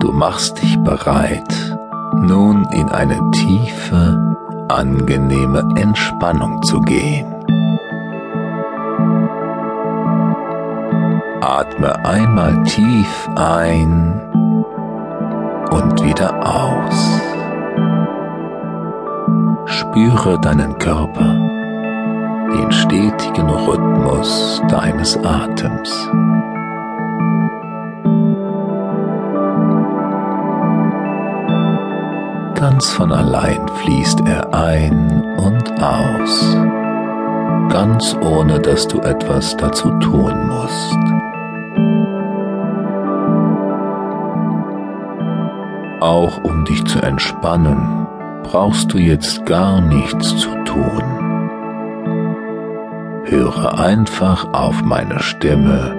Du machst dich bereit, nun in eine tiefe, angenehme Entspannung zu gehen. Atme einmal tief ein und wieder aus. Spüre deinen Körper, den stetigen Rhythmus deines Atems. Ganz von allein fließt er ein und aus, ganz ohne dass du etwas dazu tun musst. Auch um dich zu entspannen, brauchst du jetzt gar nichts zu tun. Höre einfach auf meine Stimme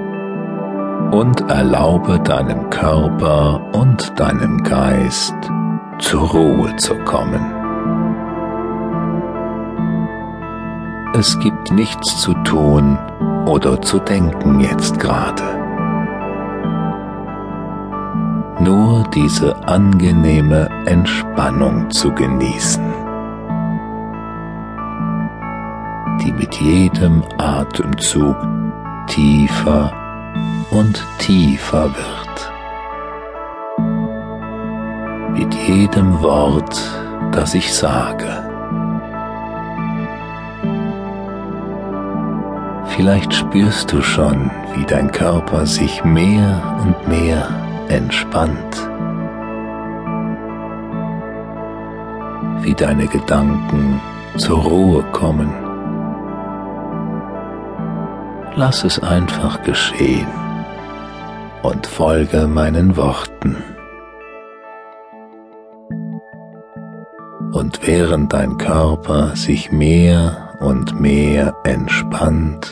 und erlaube deinem Körper und deinem Geist zur Ruhe zu kommen. Es gibt nichts zu tun oder zu denken jetzt gerade. Nur diese angenehme Entspannung zu genießen, die mit jedem Atemzug tiefer und tiefer wird mit jedem Wort, das ich sage. Vielleicht spürst du schon, wie dein Körper sich mehr und mehr entspannt, wie deine Gedanken zur Ruhe kommen. Lass es einfach geschehen und folge meinen Worten. Und während dein Körper sich mehr und mehr entspannt,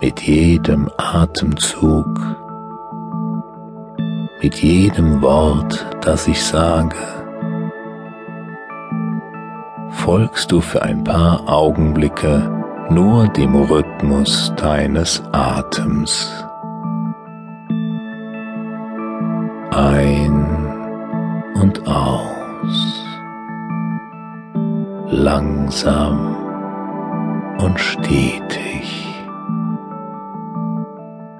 mit jedem Atemzug, mit jedem Wort, das ich sage, folgst du für ein paar Augenblicke nur dem Rhythmus deines Atems. Ein und aus, langsam und stetig,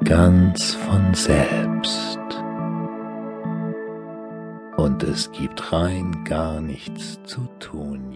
ganz von selbst. Und es gibt rein gar nichts zu tun.